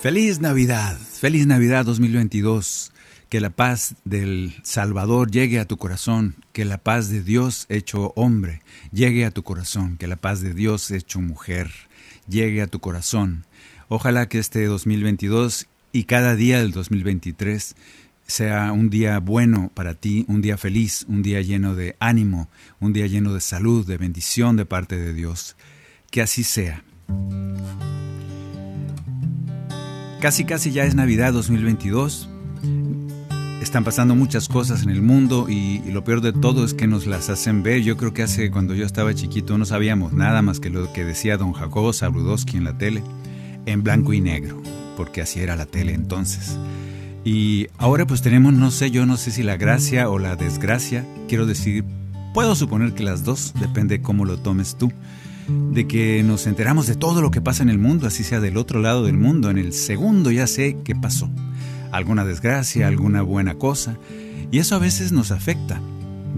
Feliz Navidad, feliz Navidad 2022. Que la paz del Salvador llegue a tu corazón, que la paz de Dios hecho hombre llegue a tu corazón, que la paz de Dios hecho mujer llegue a tu corazón. Ojalá que este 2022 y cada día del 2023 sea un día bueno para ti, un día feliz, un día lleno de ánimo, un día lleno de salud, de bendición de parte de Dios. Que así sea. Casi casi ya es Navidad 2022. Están pasando muchas cosas en el mundo y, lo peor de todo es que nos las hacen ver. Yo creo que hace cuando yo estaba chiquito no sabíamos nada más que lo que decía don Jacobo Sabrudowski en la tele, en blanco y negro, porque así era la tele entonces. Y ahora pues tenemos, no sé, yo no sé si la gracia o la desgracia, quiero decir, puedo suponer que las dos, depende cómo lo tomes tú, de que nos enteramos de todo lo que pasa en el mundo, así sea del otro lado del mundo, en el segundo ya sé qué pasó alguna desgracia, alguna buena cosa, y eso a veces nos afecta.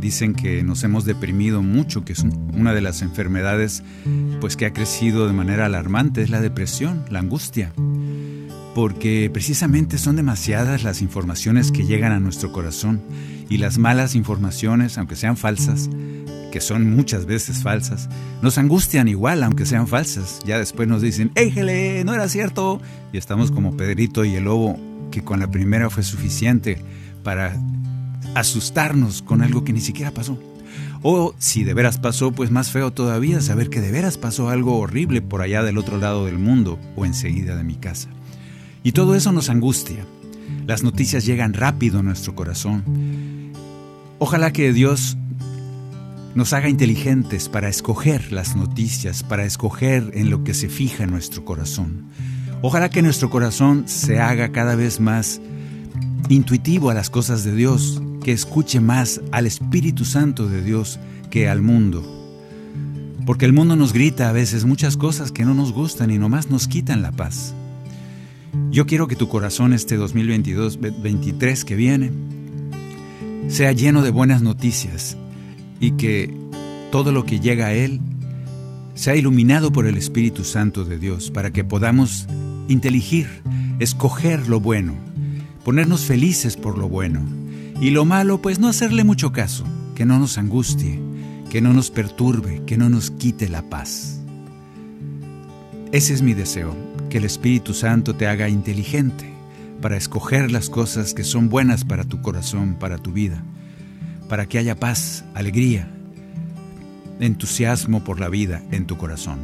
Dicen que nos hemos deprimido mucho, que es una de las enfermedades pues que ha crecido de manera alarmante es la depresión, la angustia, porque precisamente son demasiadas las informaciones que llegan a nuestro corazón y las malas informaciones, aunque sean falsas, que son muchas veces falsas, nos angustian igual, aunque sean falsas. Ya después nos dicen, ¡Éjele! No era cierto. Y estamos como Pedrito y el lobo que con la primera fue suficiente para asustarnos con algo que ni siquiera pasó. O si de veras pasó, pues más feo todavía saber que de veras pasó algo horrible por allá del otro lado del mundo o enseguida de mi casa. Y todo eso nos angustia. Las noticias llegan rápido a nuestro corazón. Ojalá que Dios nos haga inteligentes para escoger las noticias, para escoger en lo que se fija nuestro corazón. Ojalá que nuestro corazón se haga cada vez más intuitivo a las cosas de Dios, que escuche más al Espíritu Santo de Dios que al mundo. Porque el mundo nos grita a veces muchas cosas que no nos gustan y nomás nos quitan la paz. Yo quiero que tu corazón este 2022-23 que viene sea lleno de buenas noticias y que todo lo que llega a Él sea iluminado por el Espíritu Santo de Dios para que podamos inteligir, escoger lo bueno, ponernos felices por lo bueno, y lo malo pues no hacerle mucho caso, que no nos angustie, que no nos perturbe, que no nos quite la paz. Ese es mi deseo, que el Espíritu Santo te haga inteligente para escoger las cosas que son buenas para tu corazón, para tu vida, para que haya paz, alegría, entusiasmo por la vida en tu corazón.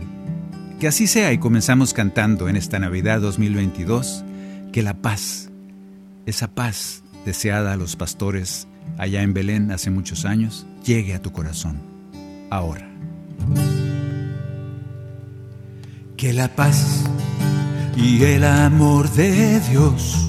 Que así sea y comenzamos cantando en esta Navidad 2022 que la paz, esa paz deseada a los pastores allá en Belén hace muchos años, llegue a tu corazón ahora. Que la paz y el amor de Dios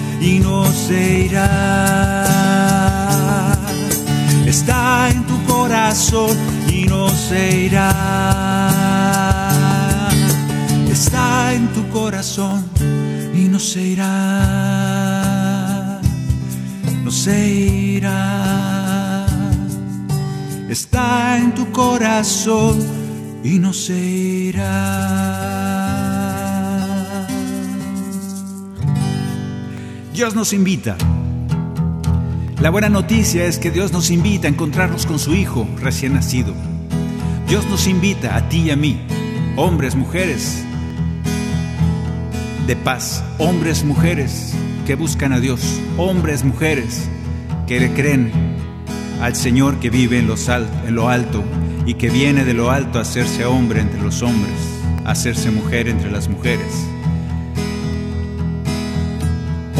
y no se irá. Está en tu corazón y no se irá. Está en tu corazón y no se irá. No se irá. Está en tu corazón y no se irá. Dios nos invita. La buena noticia es que Dios nos invita a encontrarnos con su Hijo recién nacido. Dios nos invita a ti y a mí, hombres, mujeres, de paz, hombres, mujeres que buscan a Dios, hombres, mujeres que le creen al Señor que vive en, en lo alto y que viene de lo alto a hacerse hombre entre los hombres, a hacerse mujer entre las mujeres.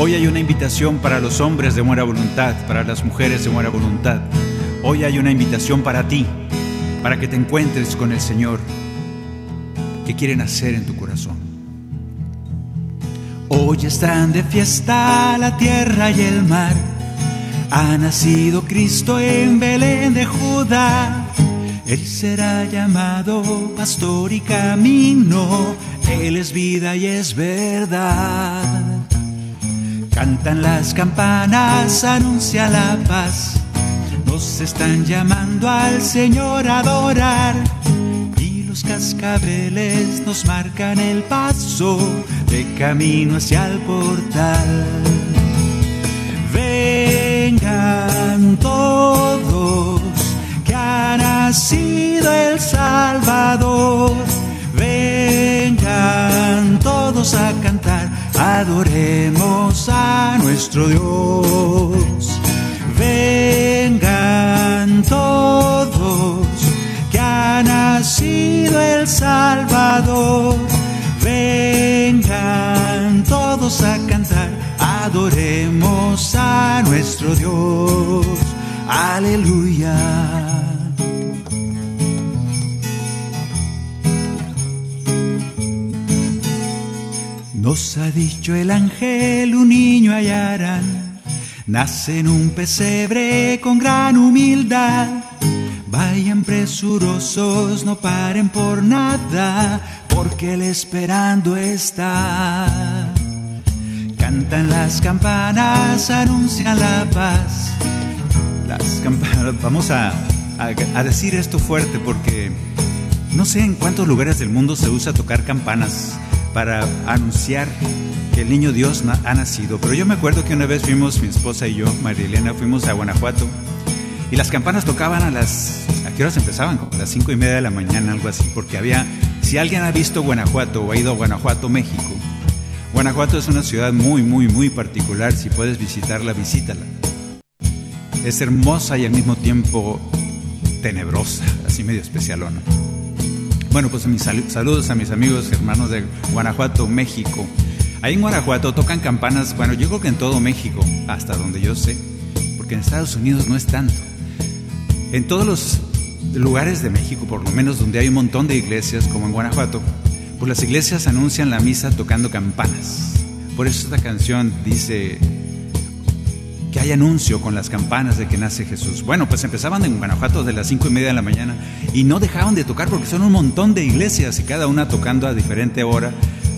Hoy hay una invitación para los hombres de buena voluntad, para las mujeres de buena voluntad. Hoy hay una invitación para ti, para que te encuentres con el Señor que quiere nacer en tu corazón. Hoy están de fiesta la tierra y el mar. Ha nacido Cristo en Belén de Judá. Él será llamado pastor y camino. Él es vida y es verdad. Cantan las campanas, anuncia la paz. Nos están llamando al Señor a adorar. Y los cascabeles nos marcan el paso de camino hacia el portal. Vengan todos, que ha nacido el Salvador. Vengan todos a cantar adoremos a nuestro Dios. Vengan todos, que ha nacido el Salvador. Vengan todos a cantar, adoremos a nuestro Dios. Aleluya. Nos ha dicho el ángel, un niño hallarán, nace en un pesebre con gran humildad. Vayan presurosos, no paren por nada, porque él esperando está. Cantan las campanas, anuncian la paz. Las campanas, vamos a, a decir esto fuerte porque no sé en cuántos lugares del mundo se usa tocar campanas para anunciar que el niño Dios ha nacido. Pero yo me acuerdo que una vez fuimos, mi esposa y yo, María Elena, fuimos a Guanajuato y las campanas tocaban a las... ¿A qué horas empezaban? Como a las cinco y media de la mañana, algo así, porque había... Si alguien ha visto Guanajuato o ha ido a Guanajuato, México, Guanajuato es una ciudad muy, muy, muy particular. Si puedes visitarla, visítala. Es hermosa y al mismo tiempo tenebrosa, así medio especial, ¿no? Bueno, pues mis saludos a mis amigos hermanos de Guanajuato, México. Ahí en Guanajuato tocan campanas, bueno, yo creo que en todo México, hasta donde yo sé, porque en Estados Unidos no es tanto. En todos los lugares de México, por lo menos donde hay un montón de iglesias, como en Guanajuato, pues las iglesias anuncian la misa tocando campanas. Por eso esta canción dice, hay anuncio con las campanas de que nace Jesús. Bueno, pues empezaban en Guanajuato de las cinco y media de la mañana y no dejaban de tocar porque son un montón de iglesias y cada una tocando a diferente hora.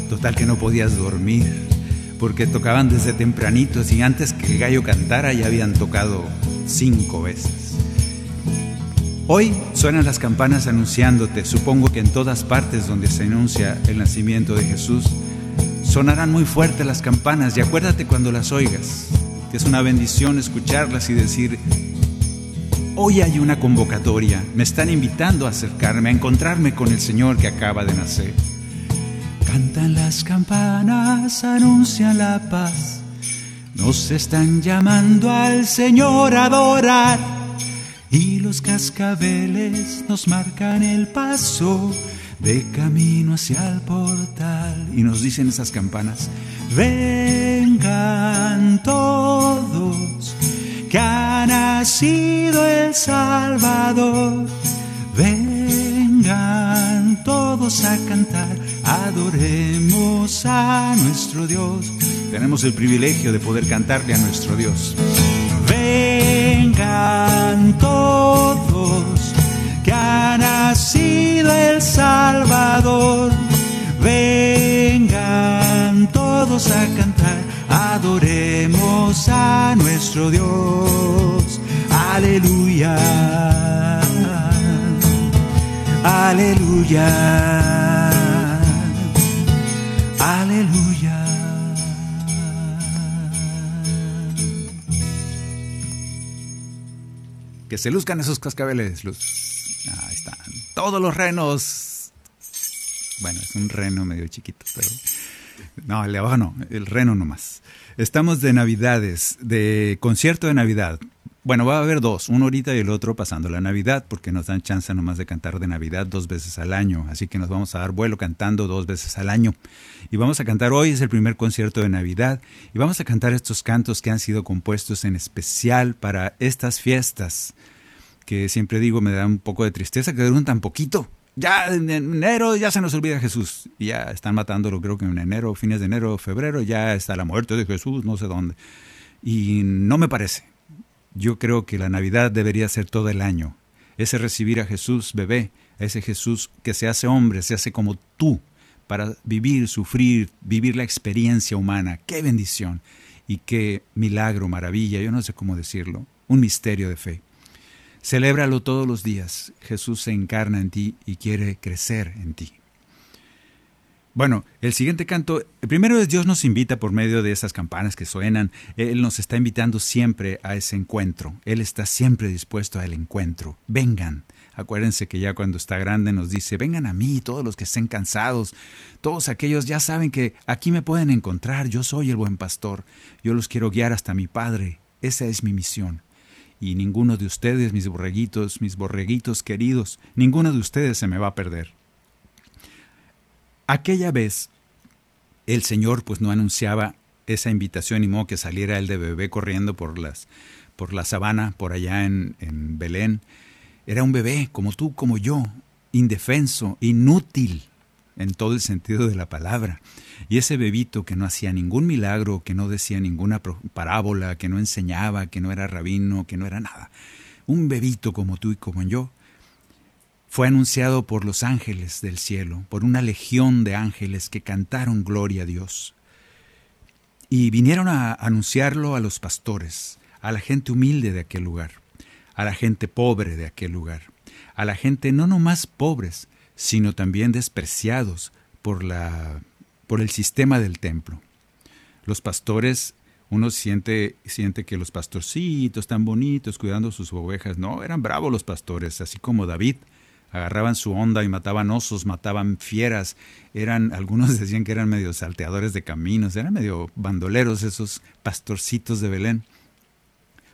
Total que no podías dormir porque tocaban desde tempranito y antes que el gallo cantara ya habían tocado cinco veces. Hoy suenan las campanas anunciándote, supongo que en todas partes donde se anuncia el nacimiento de Jesús, sonarán muy fuerte las campanas y acuérdate cuando las oigas es una bendición escucharlas y decir, hoy hay una convocatoria, me están invitando a acercarme, a encontrarme con el Señor que acaba de nacer. Cantan las campanas, anuncian la paz, nos están llamando al Señor a adorar. Y los cascabeles nos marcan el paso de camino hacia el portal. Y nos dicen esas campanas, vengan todos, que ha nacido el Salvador. Vengan todos a cantar, adoremos a nuestro Dios. Tenemos el privilegio de poder cantarle a nuestro Dios. Vengan todos, nacido el Salvador. Vengan todos a cantar, adoremos a nuestro Dios. Aleluya. Aleluya. Aleluya. Que se luzcan esos cascabeles. Luz. Todos los renos. Bueno, es un reno medio chiquito, pero. No, el de abajo no, el reno nomás. Estamos de Navidades, de concierto de Navidad. Bueno, va a haber dos, uno ahorita y el otro pasando la Navidad, porque nos dan chance nomás de cantar de Navidad dos veces al año, así que nos vamos a dar vuelo cantando dos veces al año. Y vamos a cantar hoy, es el primer concierto de Navidad, y vamos a cantar estos cantos que han sido compuestos en especial para estas fiestas, que siempre digo me da un poco de tristeza que duran tan poquito. Ya en enero ya se nos olvida Jesús, ya están matándolo, creo que en enero, fines de enero, febrero, ya está la muerte de Jesús, no sé dónde. Y no me parece yo creo que la Navidad debería ser todo el año. Ese recibir a Jesús bebé, ese Jesús que se hace hombre, se hace como tú, para vivir, sufrir, vivir la experiencia humana. ¡Qué bendición! Y qué milagro, maravilla, yo no sé cómo decirlo, un misterio de fe. Celébralo todos los días. Jesús se encarna en ti y quiere crecer en ti. Bueno, el siguiente canto, primero es Dios nos invita por medio de esas campanas que suenan, Él nos está invitando siempre a ese encuentro, Él está siempre dispuesto al encuentro, vengan. Acuérdense que ya cuando está grande nos dice, vengan a mí todos los que estén cansados, todos aquellos ya saben que aquí me pueden encontrar, yo soy el buen pastor, yo los quiero guiar hasta mi Padre, esa es mi misión. Y ninguno de ustedes, mis borreguitos, mis borreguitos queridos, ninguno de ustedes se me va a perder. Aquella vez el Señor pues no anunciaba esa invitación y modo que saliera él de bebé corriendo por las por la sabana por allá en, en Belén. Era un bebé como tú, como yo, indefenso, inútil en todo el sentido de la palabra. Y ese bebito que no hacía ningún milagro, que no decía ninguna parábola, que no enseñaba, que no era rabino, que no era nada. Un bebito como tú y como yo, fue anunciado por los ángeles del cielo, por una legión de ángeles que cantaron gloria a Dios. Y vinieron a anunciarlo a los pastores, a la gente humilde de aquel lugar, a la gente pobre de aquel lugar, a la gente no nomás pobres, sino también despreciados por, la, por el sistema del templo. Los pastores uno siente, siente que los pastorcitos tan bonitos cuidando sus ovejas, no, eran bravos los pastores, así como David, agarraban su onda y mataban osos, mataban fieras, eran, algunos decían que eran medio salteadores de caminos, eran medio bandoleros esos pastorcitos de Belén.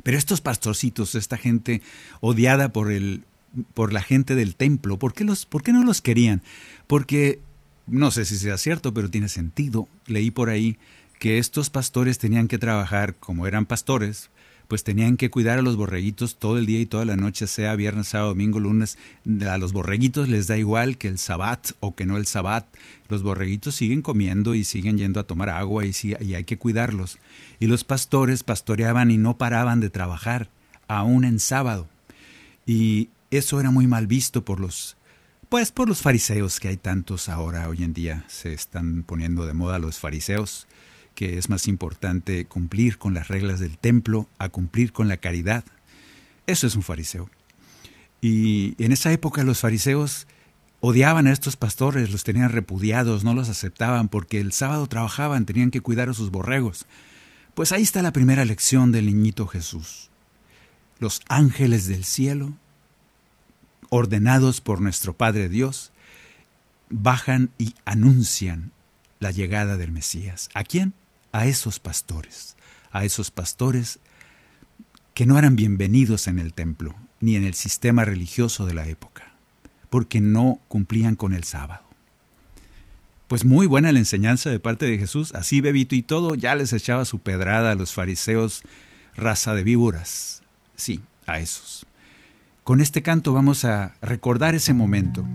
Pero estos pastorcitos, esta gente odiada por, el, por la gente del templo, ¿por qué, los, ¿por qué no los querían? Porque, no sé si sea cierto, pero tiene sentido, leí por ahí que estos pastores tenían que trabajar como eran pastores, pues tenían que cuidar a los borreguitos todo el día y toda la noche, sea viernes, sábado, domingo, lunes. A los borreguitos les da igual que el sabbat o que no el sabbat. Los borreguitos siguen comiendo y siguen yendo a tomar agua y, y hay que cuidarlos. Y los pastores pastoreaban y no paraban de trabajar, aún en sábado. Y eso era muy mal visto por los pues por los fariseos que hay tantos ahora hoy en día se están poniendo de moda los fariseos que es más importante cumplir con las reglas del templo a cumplir con la caridad. Eso es un fariseo. Y en esa época los fariseos odiaban a estos pastores, los tenían repudiados, no los aceptaban porque el sábado trabajaban, tenían que cuidar a sus borregos. Pues ahí está la primera lección del niñito Jesús. Los ángeles del cielo, ordenados por nuestro Padre Dios, bajan y anuncian la llegada del Mesías. ¿A quién? a esos pastores, a esos pastores que no eran bienvenidos en el templo ni en el sistema religioso de la época, porque no cumplían con el sábado. Pues muy buena la enseñanza de parte de Jesús, así bebito y todo, ya les echaba su pedrada a los fariseos, raza de víboras, sí, a esos. Con este canto vamos a recordar ese momento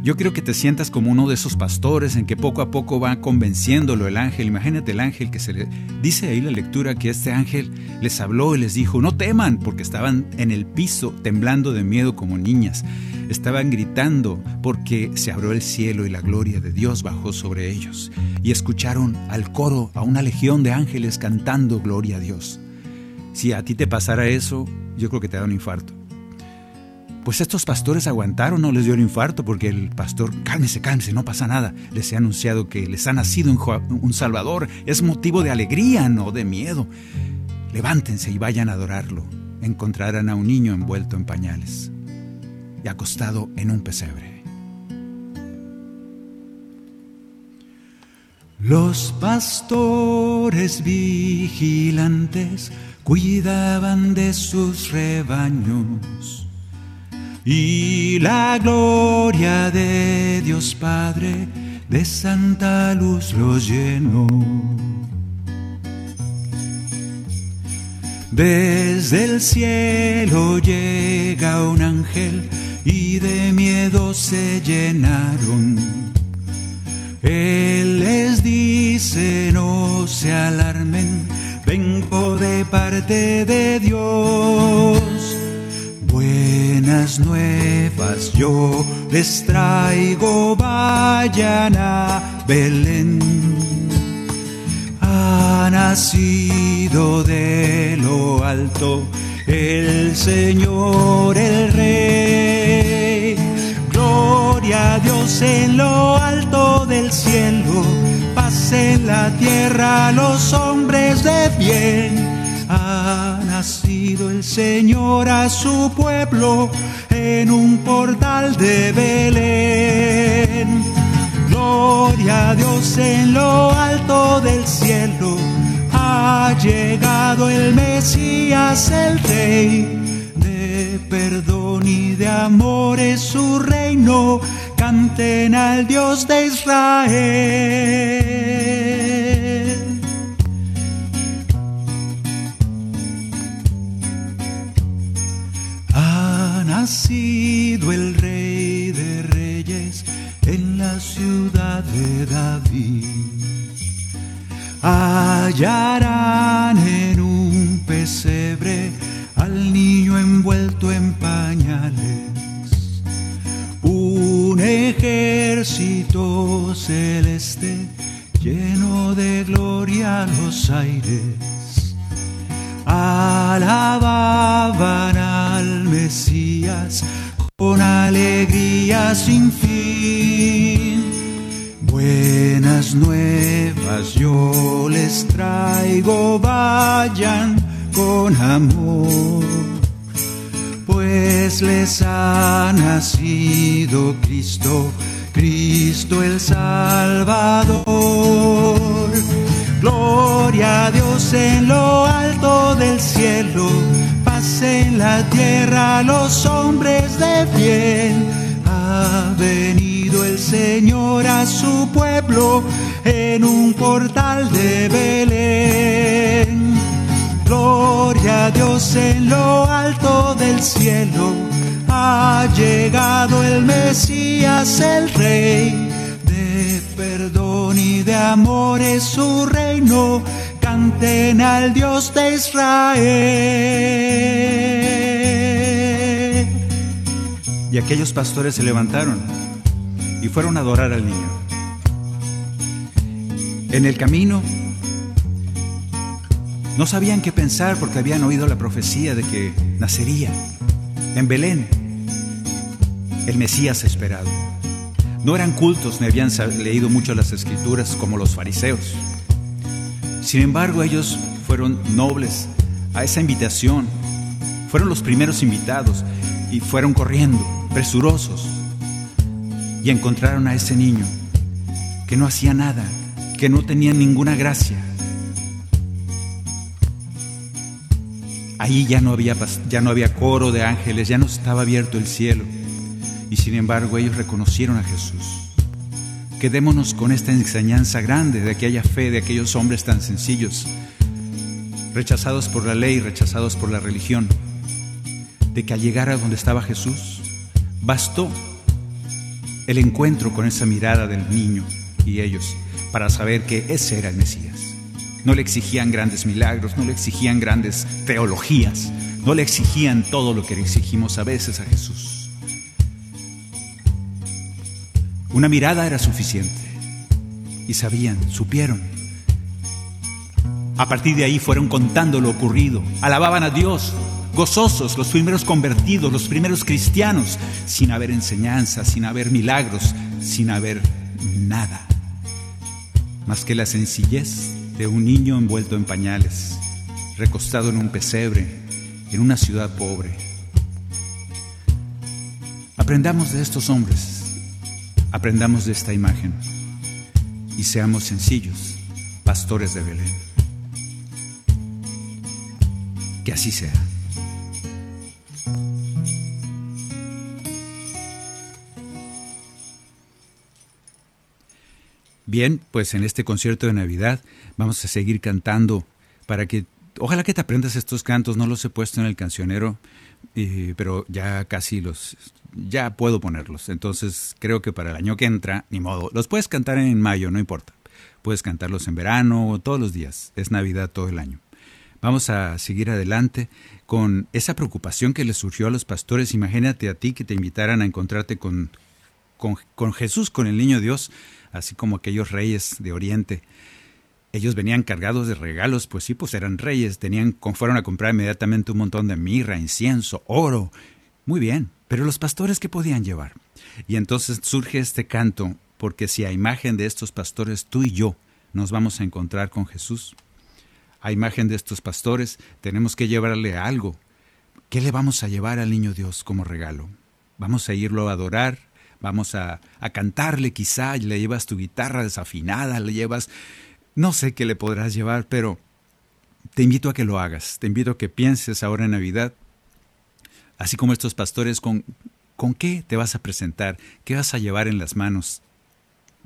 Yo quiero que te sientas como uno de esos pastores en que poco a poco va convenciéndolo el ángel. Imagínate el ángel que se le dice ahí la lectura que este ángel les habló y les dijo, no teman, porque estaban en el piso temblando de miedo como niñas. Estaban gritando porque se abrió el cielo y la gloria de Dios bajó sobre ellos. Y escucharon al coro, a una legión de ángeles cantando gloria a Dios. Si a ti te pasara eso, yo creo que te da un infarto. Pues estos pastores aguantaron, no les dio el infarto porque el pastor, cálmese, cálmese, no pasa nada. Les he anunciado que les ha nacido un, Salvador. Es motivo de alegría, no de miedo. Levántense y vayan a adorarlo. Encontrarán a un niño envuelto en pañales y acostado en un pesebre. Los pastores vigilantes cuidaban de sus rebaños y la gloria de Dios Padre de santa luz los llenó. Desde el cielo llega un ángel y de miedo se llenaron. Él les dice no se alarmen, vengo de parte de Dios buenas nuevas yo les traigo, vayan a Belén. Ha nacido de lo alto el Señor, el Rey. Gloria a Dios en lo alto del cielo, en la tierra los hombres de bien ha nacido el Señor a su pueblo en un portal de Belén. Gloria a Dios en lo alto del cielo. Ha llegado el Mesías, el Rey. De perdón y de amor es su reino. Canten al Dios de Israel. Nacido el rey de reyes en la ciudad de David. Hallarán en un pesebre al niño envuelto en pañales. Un ejército celeste lleno de gloria los aires. Alababan al Con alegría sin fin. Buenas nuevas yo les traigo, vayan con amor, pues les ha nacido Cristo, Cristo el Salvador. Gloria a Dios en lo alto del cielo en la tierra los hombres de bien. Ha venido el Señor a su pueblo en un portal de Belén. Gloria a Dios en lo alto del cielo. Ha llegado el Mesías, el Rey. De perdón y de amor es su reino canten al Dios de Israel. Y aquellos pastores se levantaron y fueron a adorar al niño. En el camino no sabían qué pensar porque habían oído la profecía de que nacería en Belén el Mesías esperado. No eran cultos ni habían leído mucho las escrituras como los fariseos. Sin embargo, ellos fueron nobles a esa invitación. Fueron los primeros invitados y fueron corriendo, presurosos, y encontraron a ese niño que no hacía nada, que no tenía ninguna gracia. Ahí ya no había, ya no había coro de ángeles, ya no estaba abierto el cielo. Y sin embargo ellos reconocieron a Jesús. Quedémonos con esta enseñanza grande de aquella fe de aquellos hombres tan sencillos, rechazados por la ley, rechazados por la religión, de que al llegar a donde estaba Jesús, bastó el encuentro con esa mirada del niño y ellos para saber que ese era el Mesías. No le exigían grandes milagros, no le exigían grandes teologías, no le exigían todo lo que le exigimos a veces a Jesús. Una mirada era suficiente y sabían, supieron. A partir de ahí fueron contando lo ocurrido, alababan a Dios, gozosos, los primeros convertidos, los primeros cristianos, sin haber enseñanza, sin haber milagros, sin haber nada, más que la sencillez de un niño envuelto en pañales, recostado en un pesebre, en una ciudad pobre. Aprendamos de estos hombres, aprendamos de esta imagen y seamos sencillos, pastores de Belén. Que así sea. Bien, pues en este concierto de Navidad vamos a seguir cantando para que, ojalá que te aprendas estos cantos, no los he puesto en el cancionero, pero ya casi los, ya puedo ponerlos. Entonces creo que para el año que entra, ni modo, los puedes cantar en mayo, no importa. Puedes cantarlos en verano, todos los días, es Navidad todo el año. Vamos a seguir adelante con esa preocupación que le surgió a los pastores. Imagínate a ti que te invitaran a encontrarte con, con, con Jesús, con el niño Dios así como aquellos reyes de Oriente. Ellos venían cargados de regalos, pues sí, pues eran reyes, tenían, fueron a comprar inmediatamente un montón de mirra, incienso, oro. Muy bien, pero los pastores qué podían llevar? Y entonces surge este canto, porque si a imagen de estos pastores tú y yo nos vamos a encontrar con Jesús, a imagen de estos pastores tenemos que llevarle algo. ¿Qué le vamos a llevar al niño Dios como regalo? ¿Vamos a irlo a adorar? vamos a, cantarle quizá, le llevas tu guitarra desafinada, le llevas, no sé qué le podrás llevar, pero te invito a que lo hagas, te invito a que pienses ahora en Navidad, así como estos pastores, con, con qué te vas a presentar, qué vas a llevar en las manos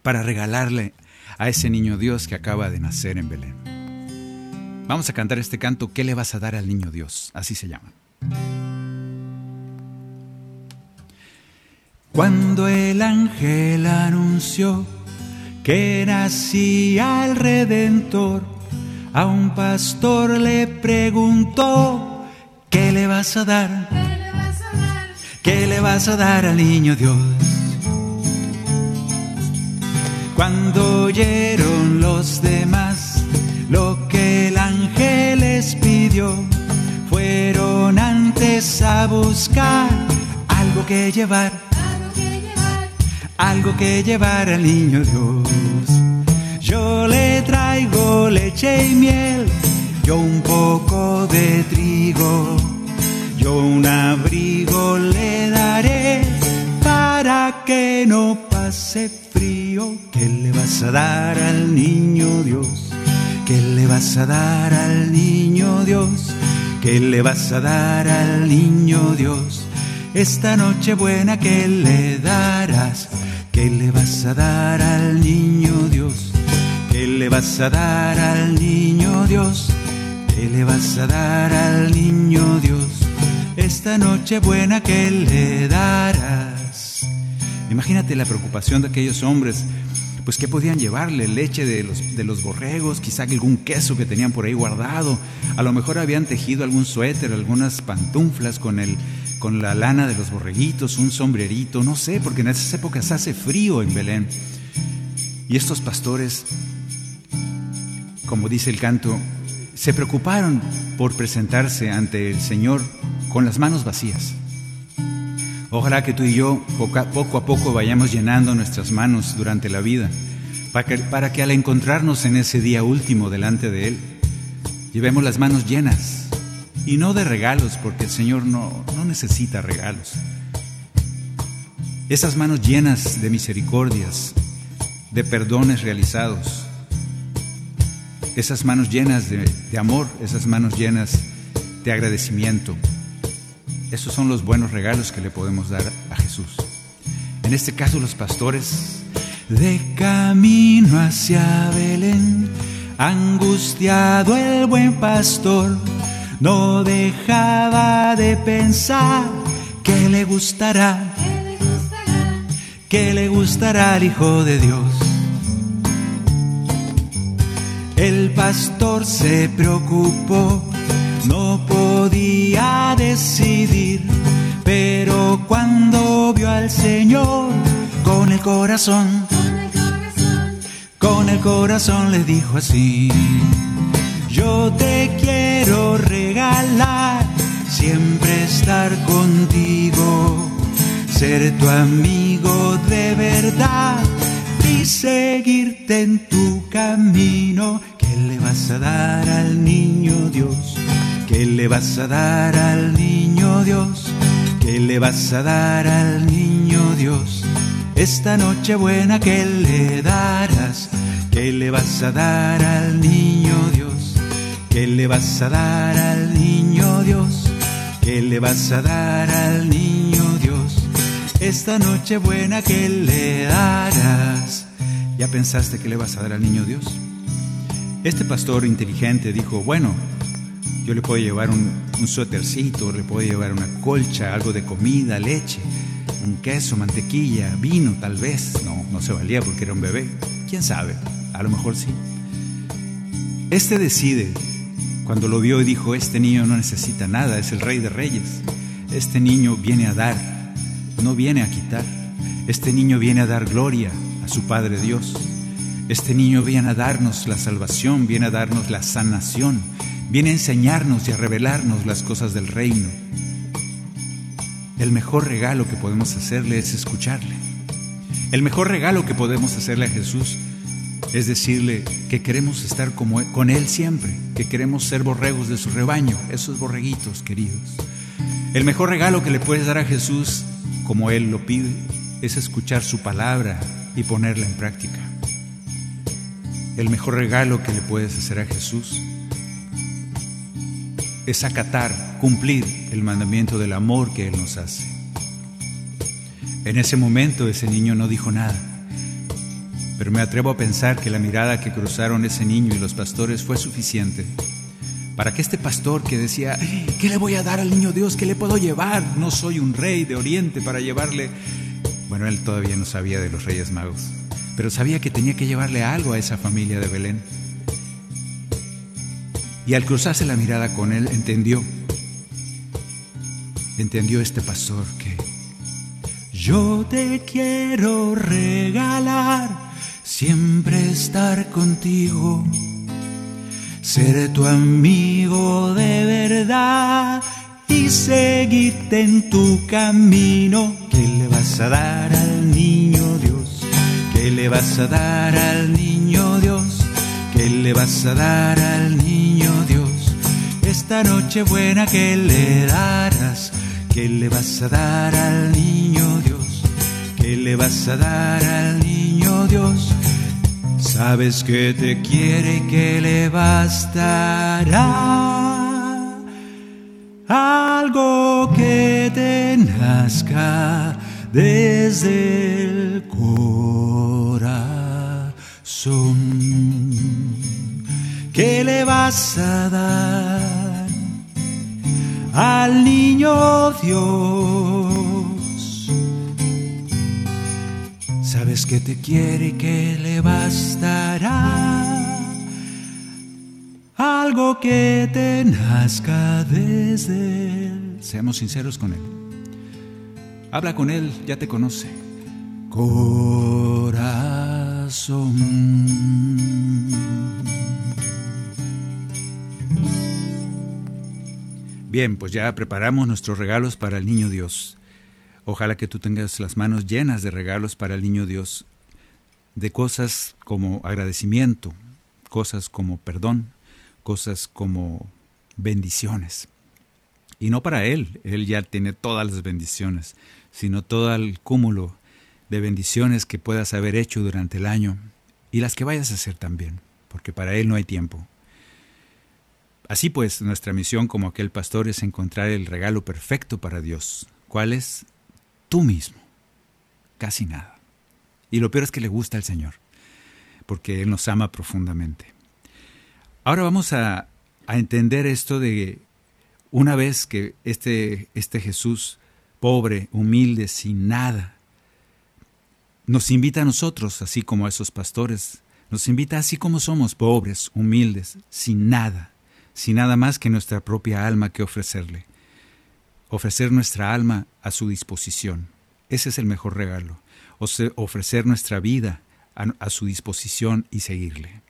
para regalarle a ese niño Dios que acaba de nacer en Belén. Vamos a cantar este canto, ¿qué le vas a dar al niño Dios? Así se llama. Cuando el ángel anunció que nacía el Redentor, a un pastor le preguntó, ¿qué le vas a dar? ¿Qué le vas a dar al niño Dios? Cuando oyeron los demás lo que el ángel les pidió, fueron antes a buscar algo que llevar algo que llevar al niño Dios. Yo le traigo leche y miel, yo un poco de trigo, yo un abrigo le daré para que no pase frío. ¿Qué le vas a dar al niño Dios? ¿Qué le vas a dar al niño Dios? ¿Qué le vas a dar al niño Dios? Esta noche buena que le darás ¿Qué le vas a dar al niño Dios? ¿Qué le vas a dar al niño Dios? ¿Qué le vas a dar al niño Dios? Esta noche buena que le darás. Imagínate la preocupación de aquellos hombres pues qué podían llevarle, leche de los, de los borregos, quizá algún queso que tenían por ahí guardado, a lo mejor habían tejido algún suéter, algunas pantuflas con el, con la lana de los borreguitos, un sombrerito, no sé, porque en esas épocas hace frío en Belén. Y estos pastores, como dice el canto, se preocuparon por presentarse ante el Señor con las manos vacías. Ojalá que tú y yo poco a poco, vayamos llenando nuestras manos durante la vida, para que, para que al encontrarnos en ese día último delante de Él, llevemos las manos llenas y no de regalos, porque el Señor no, no necesita regalos. Esas manos llenas de misericordias, de perdones realizados, esas manos llenas de, de amor, esas manos llenas de agradecimiento. Esos son los buenos regalos que le podemos dar a Jesús. En este caso los pastores de camino hacia Belén, angustiado el buen pastor no dejaba de pensar que le gustará, que le gustará al Hijo de Dios. El pastor se preocupó, no podía decidir, pero cuando vio al Señor con el corazón, con el corazón le dijo así, yo te quiero regalar, siempre estar contigo, ser tu amigo de verdad y seguirte en tu camino. ¿Qué le vas a dar al niño Dios? ¿Qué le vas a dar al niño Dios? ¿Qué le vas a dar al niño Dios? Esta noche buena que le darás, ¿qué le vas a dar al niño Dios? ¿Qué le vas a dar al niño Dios? ¿Qué le vas a dar al niño Dios? Esta noche buena que le darás. ¿Ya pensaste que le vas a dar al niño Dios? Este pastor inteligente dijo, bueno, yo le puedo llevar un, un suétercito, le puedo llevar una colcha, algo de comida, leche, un queso, mantequilla, vino, tal vez. No, no se valía porque era un bebé. ¿Quién sabe? A lo mejor sí. Este decide, cuando lo vio y dijo, este niño no necesita nada, es el rey de reyes. Este niño viene a dar, no viene a quitar. Este niño viene a dar gloria a su Padre Dios. Este niño viene a darnos la salvación, viene a darnos la sanación, viene a enseñarnos y a revelarnos las cosas del reino. El mejor regalo que podemos hacerle es escucharle. El mejor regalo que podemos hacerle a Jesús es decirle que queremos estar como, con Él siempre, que queremos ser borregos de su rebaño, esos borreguitos queridos. El mejor regalo que le puedes dar a Jesús, como Él lo pide, es escuchar su palabra y ponerla en práctica. El mejor regalo que le puedes hacer a Jesús es acatar, cumplir el mandamiento del amor que Él nos hace. En ese momento ese niño no dijo nada, pero me atrevo a pensar que la mirada que cruzaron ese niño y los pastores fue suficiente para que este pastor que decía, ¿qué le voy a dar al niño Dios? ¿Qué le puedo llevar? No soy un rey de Oriente para llevarle... Bueno, él todavía no sabía de los Reyes Magos, pero sabía que tenía que llevarle algo a esa familia de Belén. Y al cruzarse la mirada con él, entendió, entendió este pastor que yo te quiero regalar, siempre estar contigo, ser tu amigo de verdad y seguirte en tu camino. ¿Qué le vas a dar al niño Dios? ¿Qué le vas a dar al niño Dios? ¿Qué le vas a dar al niño Dios? Esta noche buena que le darás, ¿qué le vas a dar al niño Dios? ¿Qué le vas a dar al niño Dios? Sabes que te quiere y que le bastará algo que te nazca desde el corazón. ¿Qué le vas a dar al niño Dios? Sabes que te quiere y que le bastará algo que te nazca desde él. Seamos sinceros con él. Habla con él, ya te conoce. Corazón. Bien, pues ya preparamos nuestros regalos para el niño Dios. Ojalá que tú tengas las manos llenas de regalos para el niño Dios, de cosas como agradecimiento, cosas como perdón, cosas como bendiciones. Y no para Él, Él ya tiene todas las bendiciones, sino todo el cúmulo de bendiciones que puedas haber hecho durante el año y las que vayas a hacer también, porque para Él no hay tiempo. Así pues, nuestra misión como aquel pastor es encontrar el regalo perfecto para Dios. ¿Cuál es? Tú mismo. Casi nada. Y lo peor es que le gusta al Señor, porque Él nos ama profundamente. Ahora vamos a, a entender esto de una vez que este, este Jesús, pobre, humilde, sin nada, nos invita a nosotros, así como a esos pastores, nos invita así como somos, pobres, humildes, sin nada, sin nada más que nuestra propia alma que ofrecerle. Ofrecer nuestra alma a su disposición. Ese es el mejor regalo. ofrecer nuestra vida a, su disposición y seguirle.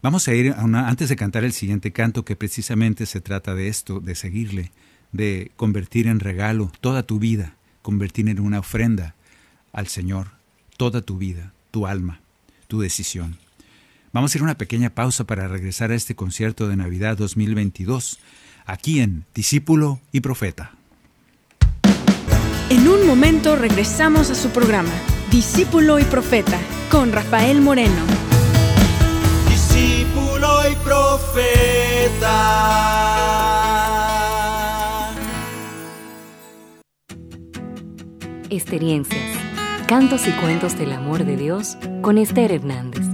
Vamos a ir una, antes de cantar el siguiente canto que precisamente se trata de esto, de seguirle, de convertir en regalo toda tu vida, convertir en una ofrenda al Señor toda tu vida, tu alma, tu decisión. Vamos a ir a una pequeña pausa para regresar a este concierto de Navidad 2022, aquí en Discípulo y Profeta. En un momento regresamos a su programa, Discípulo y Profeta, con Rafael Moreno. Discípulo y Profeta. Experiencias, cantos y cuentos del amor de Dios con Esther Hernández.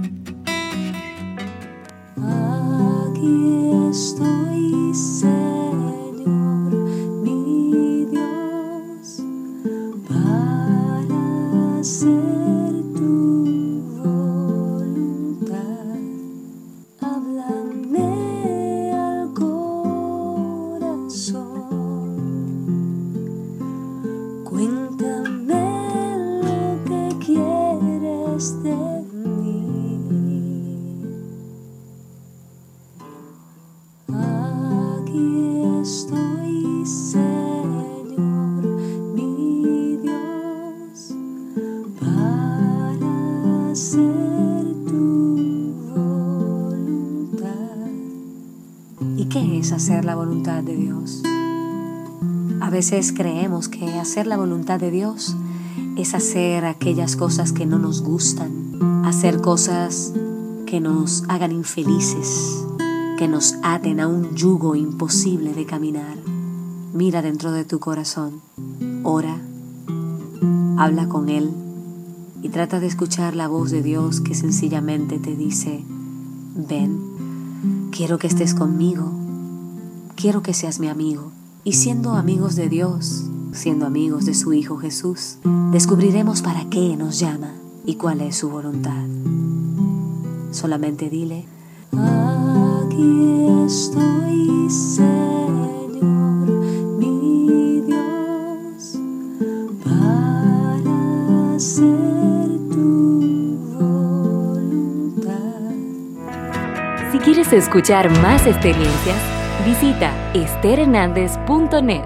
Veces creemos que hacer la voluntad de Dios es hacer aquellas cosas que no nos gustan, hacer cosas que nos hagan infelices, que nos aten a un yugo imposible de caminar. Mira dentro de tu corazón, ora, habla con Él y trata de escuchar la voz de Dios que sencillamente te dice, ven, quiero que estés conmigo, quiero que seas mi amigo. Y siendo amigos de Dios, siendo amigos de su Hijo Jesús, descubriremos para qué nos llama y cuál es su voluntad. Solamente dile, aquí estoy, Señor, mi Dios, para hacer tu voluntad. Si quieres escuchar más experiencias, Visita esterhernandez.net.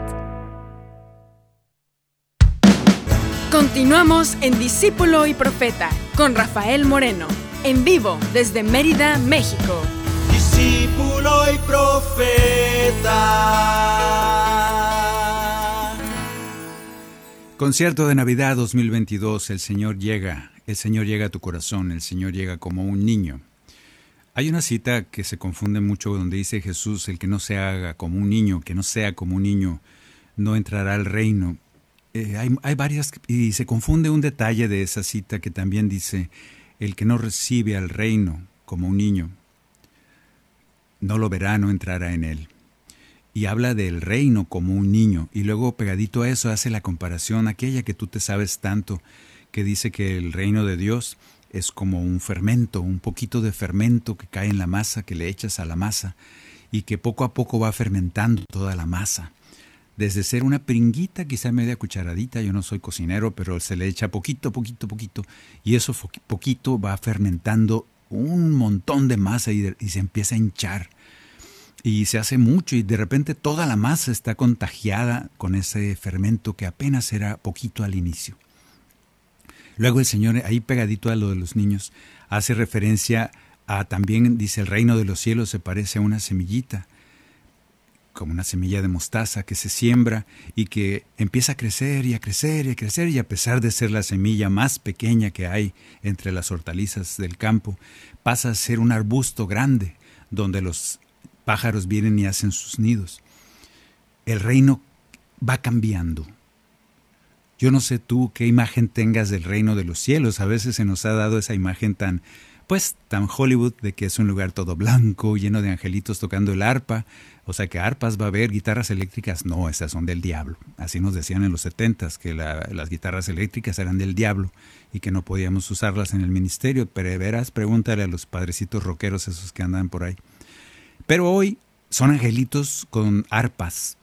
Continuamos en Discípulo y Profeta con Rafael Moreno, en vivo desde Mérida, México. Discípulo y Profeta. Concierto de Navidad 2022, el Señor llega, el Señor llega a tu corazón, el Señor llega como un niño. Hay una cita que se confunde mucho donde dice Jesús, el que no se haga como un niño, que no sea como un niño, no entrará al reino. Eh, hay, hay, varias, y se confunde un detalle de esa cita que también dice, el que no recibe al reino como un niño, no lo verá, no entrará en él. Y habla del reino como un niño, y luego pegadito a eso hace la comparación, aquella que tú te sabes tanto, que dice que el reino de Dios es como un fermento, un poquito de fermento que cae en la masa, que le echas a la masa y que poco a poco va fermentando toda la masa. Desde ser una pringuita, quizá media cucharadita, yo no soy cocinero, pero se le echa poquito, poquito, poquito, y eso poquito va fermentando un montón de masa y, se empieza a hinchar. Y se hace mucho y de repente toda la masa está contagiada con ese fermento que apenas era poquito al inicio. Luego el Señor, ahí pegadito a lo de los niños, hace referencia a también, dice, el reino de los cielos se parece a una semillita, como una semilla de mostaza que se siembra y que empieza a crecer y a crecer y a crecer y a pesar de ser la semilla más pequeña que hay entre las hortalizas del campo, pasa a ser un arbusto grande donde los pájaros vienen y hacen sus nidos. El reino va cambiando, yo no sé tú qué imagen tengas del reino de los cielos. A veces se nos ha dado esa imagen tan pues tan Hollywood de que es un lugar todo blanco, lleno de angelitos tocando el arpa, o sea que arpas va a haber, guitarras eléctricas, no, esas son del diablo. Así nos decían en los setentas, que las guitarras eléctricas eran del diablo y que no podíamos usarlas en el ministerio, pero verás, pregúntale a los padrecitos rockeros esos que andan por ahí. Pero hoy son angelitos con arpas,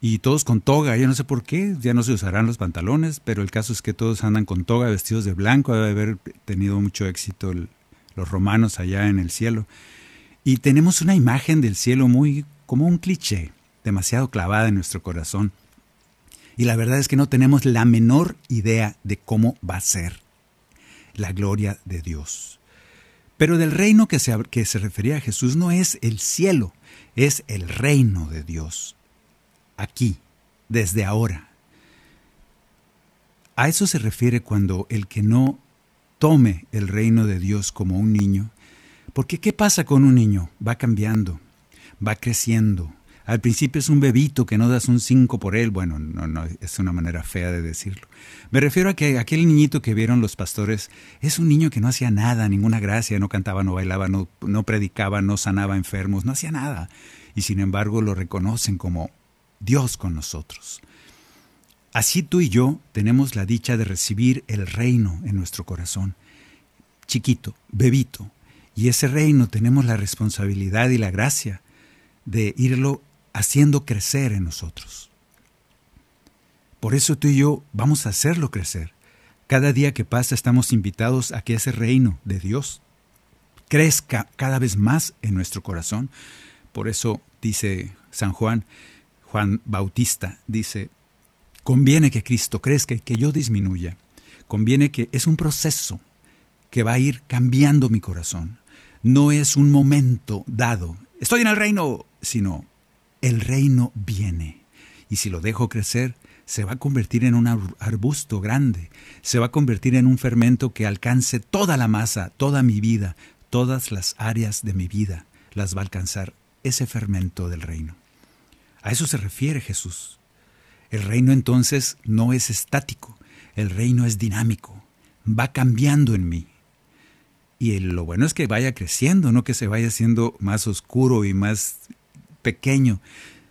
y todos con toga, yo no sé por qué, ya no se usarán los pantalones, pero el caso es que todos andan con toga, vestidos de blanco, debe haber tenido mucho éxito los romanos allá en el cielo. Y tenemos una imagen del cielo muy como un cliché, demasiado clavada en nuestro corazón. Y la verdad es que no tenemos la menor idea de cómo va a ser la gloria de Dios. Pero del reino que se, que se refería a Jesús no es el cielo, es el reino de Dios aquí, desde ahora. A eso se refiere cuando el que no tome el reino de Dios como un niño, porque ¿qué pasa con un niño? Va cambiando, va creciendo. Al principio es un bebito que no das un cinco por él. Bueno, no, no, es una manera fea de decirlo. Me refiero a que aquel niñito que vieron los pastores es un niño que no hacía nada, ninguna gracia, no cantaba, no bailaba, no, no predicaba, no sanaba enfermos, no hacía nada. Y sin embargo lo reconocen como Dios con nosotros. Así tú y yo tenemos la dicha de recibir el reino en nuestro corazón, chiquito, bebito, y ese reino tenemos la responsabilidad y la gracia de irlo haciendo crecer en nosotros. Por eso tú y yo vamos a hacerlo crecer. Cada día que pasa estamos invitados a que ese reino de Dios crezca cada vez más en nuestro corazón. Por eso dice San Juan, Juan Bautista dice, conviene que Cristo crezca y que yo disminuya. Conviene que es un proceso que va a ir cambiando mi corazón. No es un momento dado, estoy en el reino, sino el reino viene. Y si lo dejo crecer, se va a convertir en un arbusto grande, se va a convertir en un fermento que alcance toda la masa, toda mi vida, todas las áreas de mi vida, las va a alcanzar ese fermento del reino. A eso se refiere Jesús. El reino entonces no es estático, el reino es dinámico, va cambiando en mí. Y lo bueno es que vaya creciendo, no que se vaya haciendo más oscuro y más pequeño.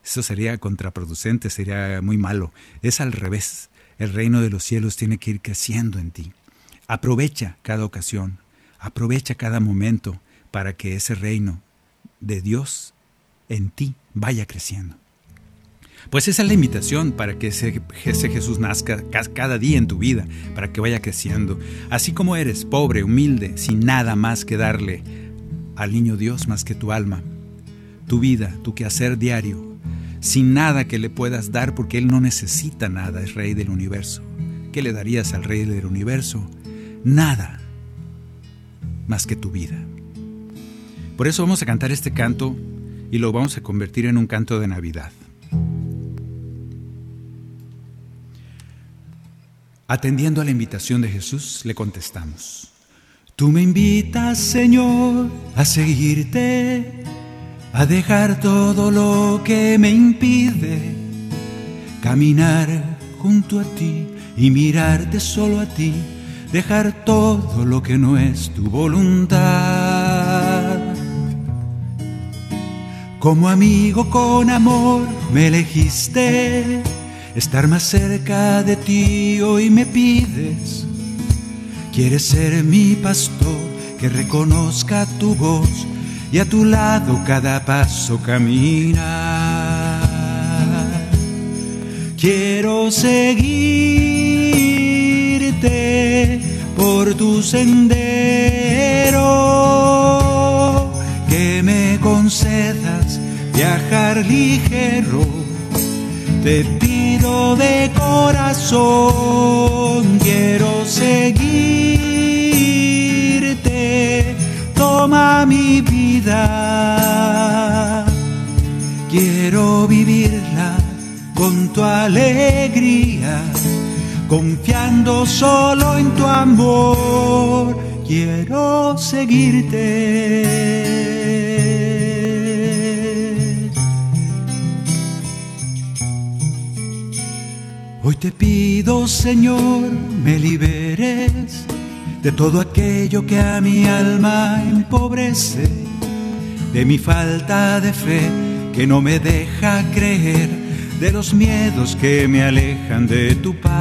Eso sería contraproducente, sería muy malo. Es al revés. El reino de los cielos tiene que ir creciendo en ti. Aprovecha cada ocasión, aprovecha cada momento para que ese reino de Dios en ti vaya creciendo. Pues esa es la invitación para que ese, Jesús nazca cada día en tu vida, para que vaya creciendo. Así como eres pobre, humilde, sin nada más que darle al niño Dios más que tu alma, tu vida, tu quehacer diario, sin nada que le puedas dar porque Él no necesita nada, es Rey del universo. ¿Qué le darías al Rey del universo? Nada más que tu vida. Por eso vamos a cantar este canto y lo vamos a convertir en un canto de Navidad. Atendiendo a la invitación de Jesús, le contestamos. Tú me invitas, Señor, a seguirte, a dejar todo lo que me impide, caminar junto a ti y mirarte solo a ti, dejar todo lo que no es tu voluntad. Como amigo con amor me elegiste estar más cerca de ti hoy me pides. Quieres ser mi pastor que reconozca tu voz y a tu lado cada paso caminar. Quiero seguirte por tu sendero, que me concedas viajar ligero. Te de corazón, quiero seguirte, toma mi vida, quiero vivirla con tu alegría, confiando solo en tu amor, quiero seguirte. Te pido, Señor, me liberes de todo aquello que a mi alma empobrece, de mi falta de fe que no me deja creer, de los miedos que me alejan de tu paz.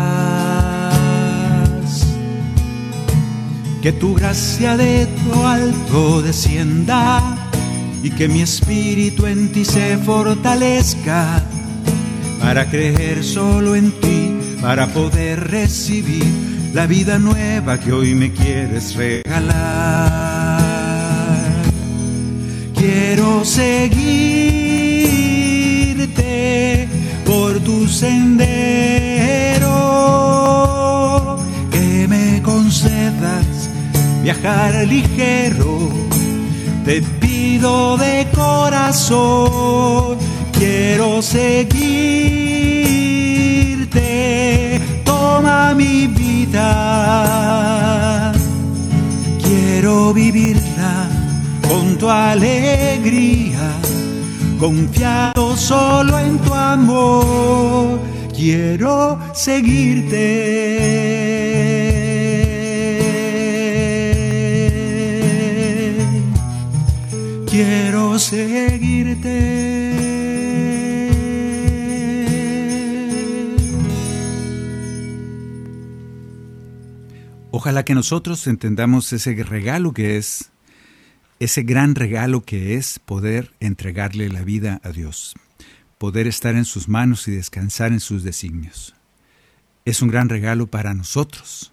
Que tu gracia de tu alto descienda y que mi espíritu en ti se fortalezca para creer solo en ti, para poder recibir la vida nueva que hoy me quieres regalar. Quiero seguirte por tu sendero, que me concedas viajar ligero. Te pido de corazón, quiero seguirte, toma mi vida, quiero vivirla con tu alegría, confiado solo en tu amor, quiero seguirte. Quiero seguirte. Ojalá que nosotros entendamos ese regalo que es, ese gran regalo que es poder entregarle la vida a Dios, poder estar en sus manos y descansar en sus designios. Es un gran regalo para nosotros.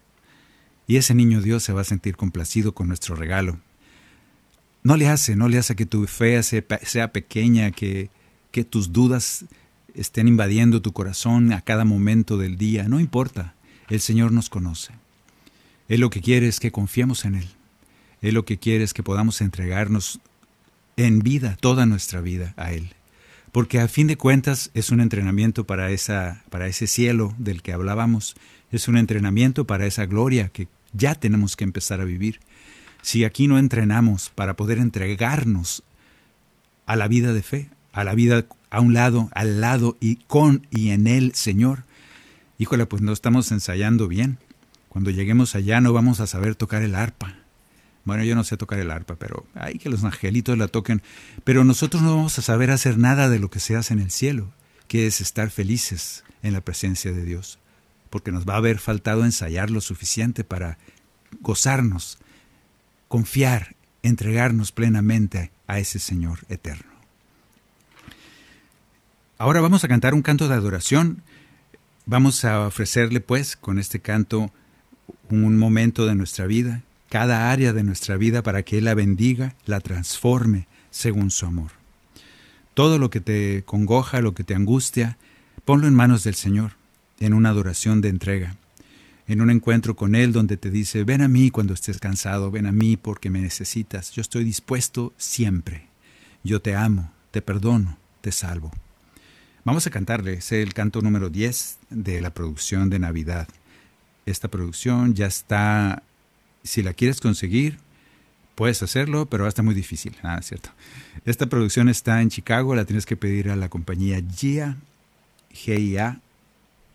Y ese niño Dios se va a sentir complacido con nuestro regalo. No le hace, no le hace que tu fe sea, pequeña, que, que tus dudas estén invadiendo tu corazón a cada momento del día. No importa, el Señor nos conoce. Él lo que quiere es que confiemos en Él. Él lo que quiere es que podamos entregarnos en vida, toda nuestra vida a Él. Porque a fin de cuentas es un entrenamiento para, esa, para ese cielo del que hablábamos, es un entrenamiento para esa gloria que ya tenemos que empezar a vivir. Si aquí no entrenamos para poder entregarnos a la vida de fe, a la vida a un lado, al lado y con y en Él, Señor, híjole, pues no estamos ensayando bien. Cuando lleguemos allá no vamos a saber tocar el arpa. Bueno, yo no sé tocar el arpa, pero hay que los angelitos la toquen. Pero nosotros no vamos a saber hacer nada de lo que se hace en el cielo, que es estar felices en la presencia de Dios, porque nos va a haber faltado ensayar lo suficiente para gozarnos, confiar, entregarnos plenamente a ese Señor eterno. Ahora vamos a cantar un canto de adoración. Vamos a ofrecerle pues con este canto un momento de nuestra vida, cada área de nuestra vida para que Él la bendiga, la transforme según su amor. Todo lo que te congoja, lo que te angustia, ponlo en manos del Señor, en una adoración de entrega, en un encuentro con Él donde te dice, ven a mí cuando estés cansado, ven a mí porque me necesitas, yo estoy dispuesto siempre, yo te amo, te perdono, te salvo. Vamos a cantarle, es el canto número 10 de la producción de Navidad. Esta producción ya está, si la quieres conseguir, puedes hacerlo, pero va a estar muy difícil. Ah, es cierto. Esta producción está en Chicago, la tienes que pedir a la compañía GIA, GIA,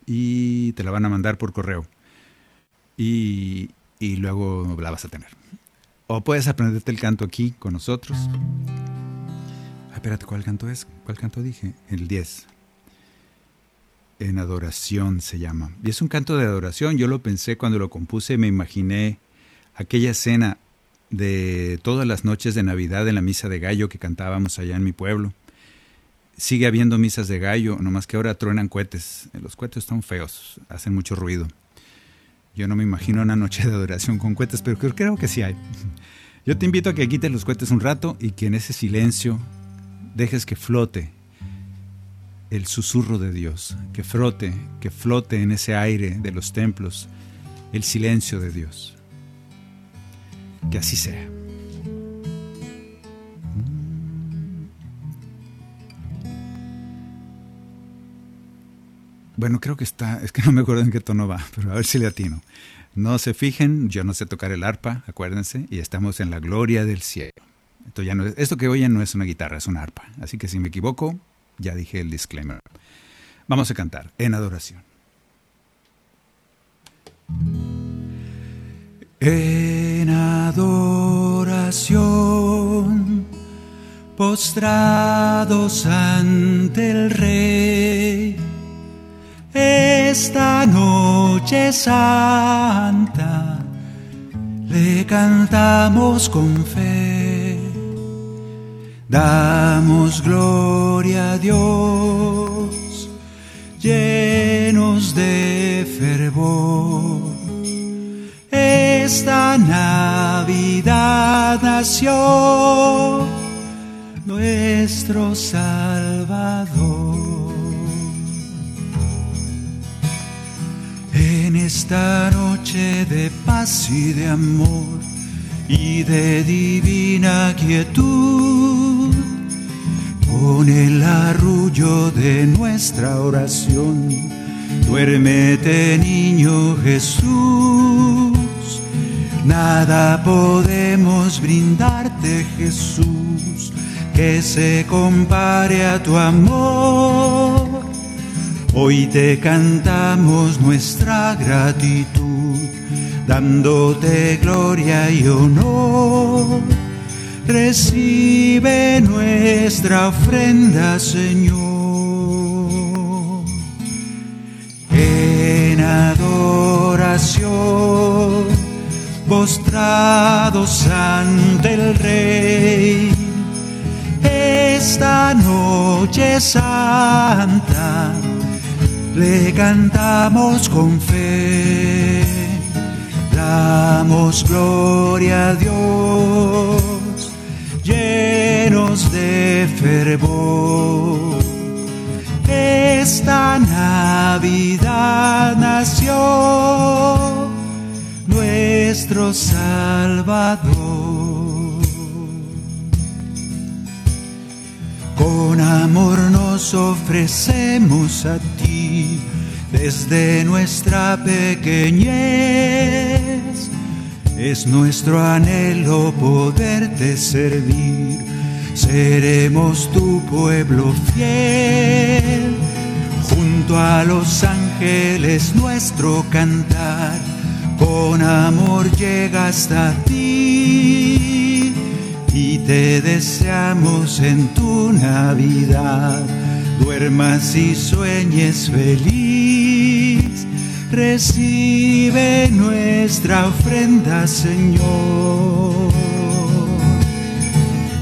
y te la van a mandar por correo. Y, y luego la vas a tener. O puedes aprenderte el canto aquí con nosotros. Ah, espérate, ¿cuál canto es? ¿Cuál canto dije? El 10 en adoración se llama. Y es un canto de adoración. Yo lo pensé cuando lo compuse, me imaginé aquella escena de todas las noches de Navidad en la misa de gallo que cantábamos allá en mi pueblo. Sigue habiendo misas de gallo, nomás que ahora truenan cohetes. Los cohetes están feos, hacen mucho ruido. Yo no me imagino una noche de adoración con cohetes, pero creo que sí hay. Yo te invito a que quites los cohetes un rato y que en ese silencio dejes que flote el susurro de Dios, que frote, que flote en ese aire de los templos el silencio de Dios. Que así sea. Bueno, creo que está, es que no me acuerdo en qué tono va, pero a ver si le atino. No se fijen, yo no sé tocar el arpa, acuérdense, y estamos en la gloria del cielo. Esto, ya no es, esto que oyen no es una guitarra, es una arpa. Así que si me equivoco, ya dije el disclaimer. Vamos a cantar en adoración. En adoración, postrados ante el Rey, esta noche santa le cantamos con fe. Damos gloria a Dios, llenos de fervor. Esta Navidad nació nuestro Salvador. En esta noche de paz y de amor y de divina quietud, con el arrullo de nuestra oración, duérmete niño Jesús. Nada podemos brindarte Jesús que se compare a tu amor. Hoy te cantamos nuestra gratitud, dándote gloria y honor. Recibe nuestra ofrenda, Señor. En adoración, postrados ante el Rey esta noche santa le cantamos con fe, damos gloria a Dios, llenos de fervor. Esta Navidad nació nuestro Salvador. Con amor nos ofrecemos a ti desde nuestra pequeñez. Es nuestro anhelo poderte servir. Seremos tu pueblo fiel. Junto a los ángeles nuestro cantar con amor llega hasta ti y te deseamos en tu Navidad. Duermas y sueñes feliz, recibe nuestra ofrenda, Señor.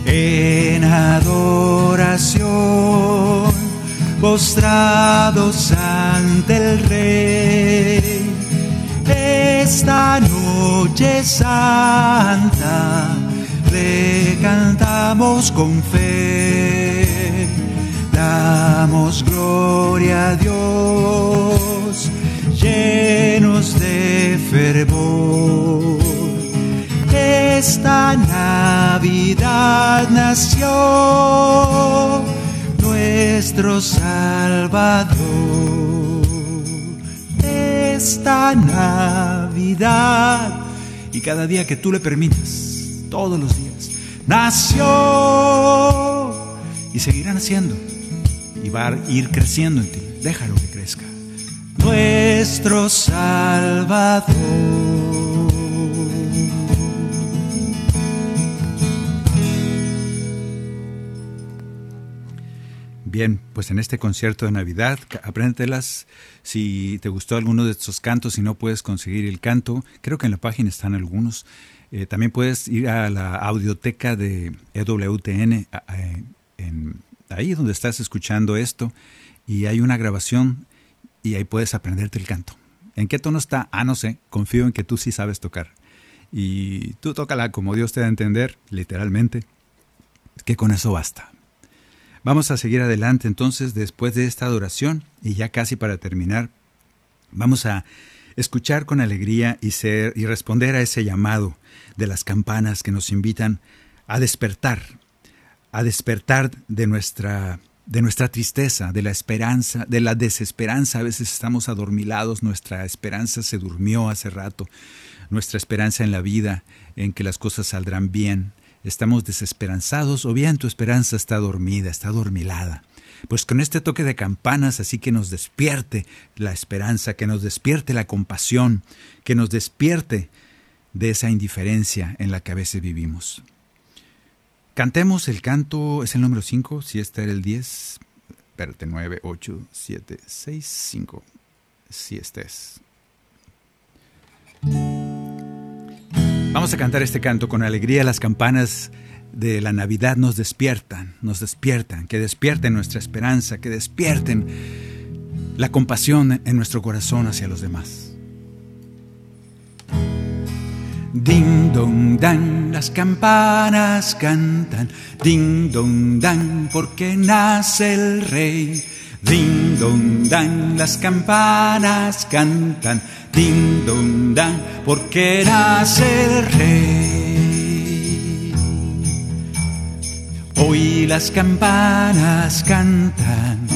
En adoración, postrados ante el Rey, esta noche santa le cantamos con fe, damos gloria a Dios, llenos de fervor. Esta Navidad nació nuestro Salvador. Esta Navidad y cada día que tú le permitas todos los días. Nació y seguirá naciendo y va a ir creciendo en ti. Déjalo que crezca. Nuestro Salvador. Bien, pues en este concierto de Navidad, apréndetelas. Si te gustó alguno de estos cantos y no puedes conseguir el canto, creo que en la página están algunos. Eh, también puedes ir a la audioteca de EWTN, en, ahí donde estás escuchando esto, y hay una grabación y ahí puedes aprenderte el canto. ¿En qué tono está? Ah, no sé, confío en que tú sí sabes tocar. Y tú tócala como Dios te da a entender, literalmente, que con eso basta. Vamos a seguir adelante entonces después de esta adoración y ya casi para terminar, vamos a escuchar con alegría y ser y responder a ese llamado de las campanas que nos invitan a despertar, a despertar de nuestra de nuestra tristeza, de la esperanza, de la desesperanza. A veces estamos adormilados, nuestra esperanza se durmió hace rato, nuestra esperanza en la vida, en que las cosas saldrán bien. Estamos desesperanzados o bien tu esperanza está dormida, está adormilada. Pues con este toque de campanas así que nos despierte la esperanza, que nos despierte la compasión, que nos despierte de esa indiferencia en la que a veces vivimos. Cantemos el canto, es el número 5, si este era el 10. Espérate, 9, 8, 7, 6, 5. Si este es. Vamos a cantar este canto con alegría. Las campanas de la Navidad nos despiertan, nos despiertan, que despierten nuestra esperanza, que despierten la compasión en nuestro corazón hacia los demás. Ding dong dan, las campanas cantan, ding dong dan, porque nace el rey. Ding dong dan, las campanas cantan, ding dong dan, porque nace el rey. Hoy las campanas cantan,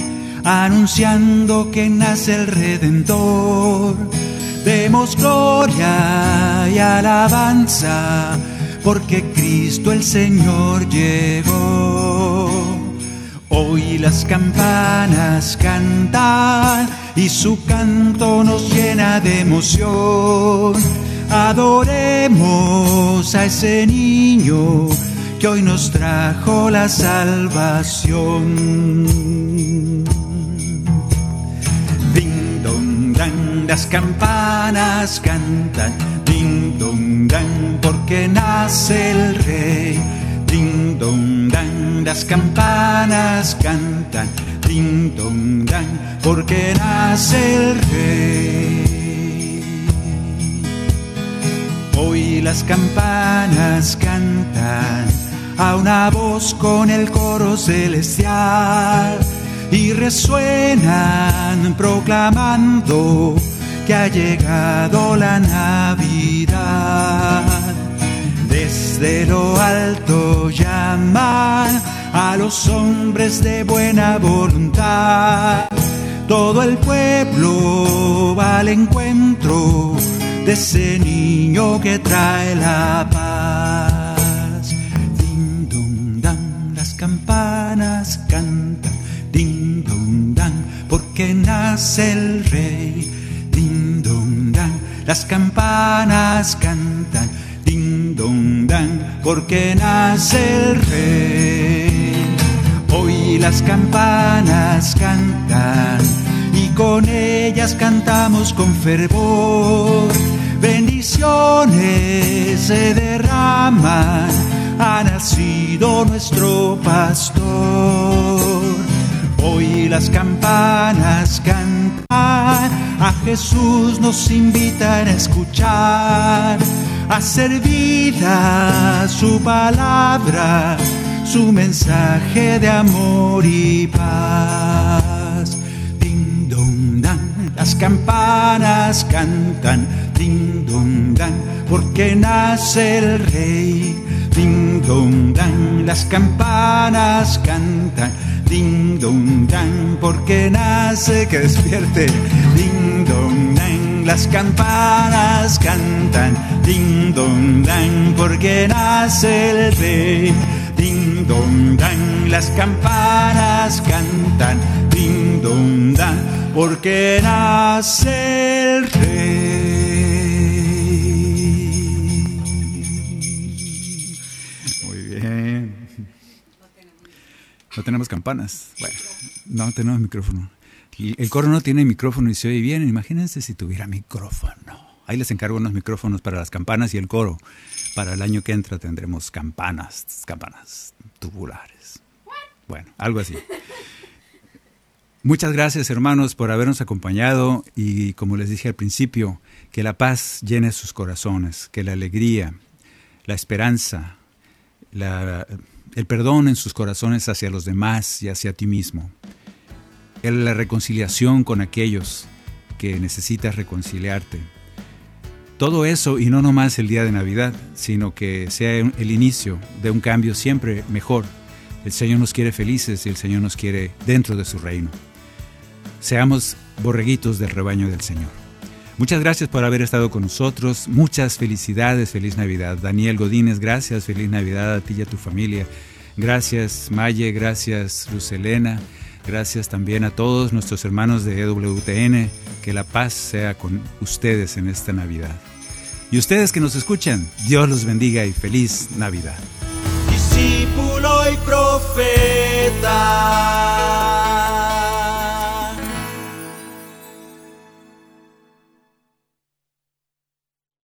anunciando que nace el redentor Demos gloria y alabanza, porque Cristo el Señor llegó. Hoy las campanas cantan y su canto nos llena de emoción. Adoremos a ese niño que hoy nos trajo la salvación. Las campanas cantan, ding dong dan, porque nace el rey. Ding dong dan, las campanas cantan, ding dong dan, porque nace el rey. Hoy las campanas cantan a una voz con el coro celestial y resuenan proclamando que ha llegado la Navidad. Desde lo alto llaman a los hombres de buena voluntad. Todo el pueblo va al encuentro de ese niño que trae la paz. Ding dong dan, las campanas cantan, ding dong dan, porque nace el rey las campanas cantan, ding dong dan, porque nace el rey. Hoy las campanas cantan y con ellas cantamos con fervor. Bendiciones se derraman, ha nacido nuestro pastor. Hoy las campanas cantan, a Jesús nos invitan a escuchar, a servir a su palabra, su mensaje de amor y paz. Ding dong dan, las campanas cantan, ding dong dan, porque nace el rey. Ding dong dan, las campanas cantan ding dong dang, porque nace que despierte, ding dong dang, las campanas cantan, ding dong dang, porque nace el rey, ding dong dang, las campanas cantan, ding dong dang, porque nace el rey. No tenemos campanas. Bueno, no tenemos micrófono. El coro no tiene micrófono y se oye bien. Imagínense si tuviera micrófono. Ahí les encargo unos micrófonos para las campanas y el coro. Para el año que entra tendremos campanas, campanas tubulares. Bueno, algo así. Muchas gracias hermanos por habernos acompañado y como les dije al principio, que la paz llene sus corazones, que la alegría, la esperanza, la el perdón en sus corazones hacia los demás y hacia ti mismo, la reconciliación con aquellos que necesitas reconciliarte. Todo eso y no nomás el día de Navidad, sino que sea el inicio de un cambio siempre mejor. El Señor nos quiere felices y el Señor nos quiere dentro de su reino. Seamos borreguitos del rebaño del Señor. Muchas gracias por haber estado con nosotros. Muchas felicidades, feliz Navidad. Daniel Godínez, gracias, feliz Navidad a ti y a tu familia. Gracias, Maye, gracias, Luz Elena. Gracias también a todos nuestros hermanos de EWTN. Que la paz sea con ustedes en esta Navidad. Y ustedes que nos escuchan, Dios los bendiga y feliz Navidad. discípulo y profeta.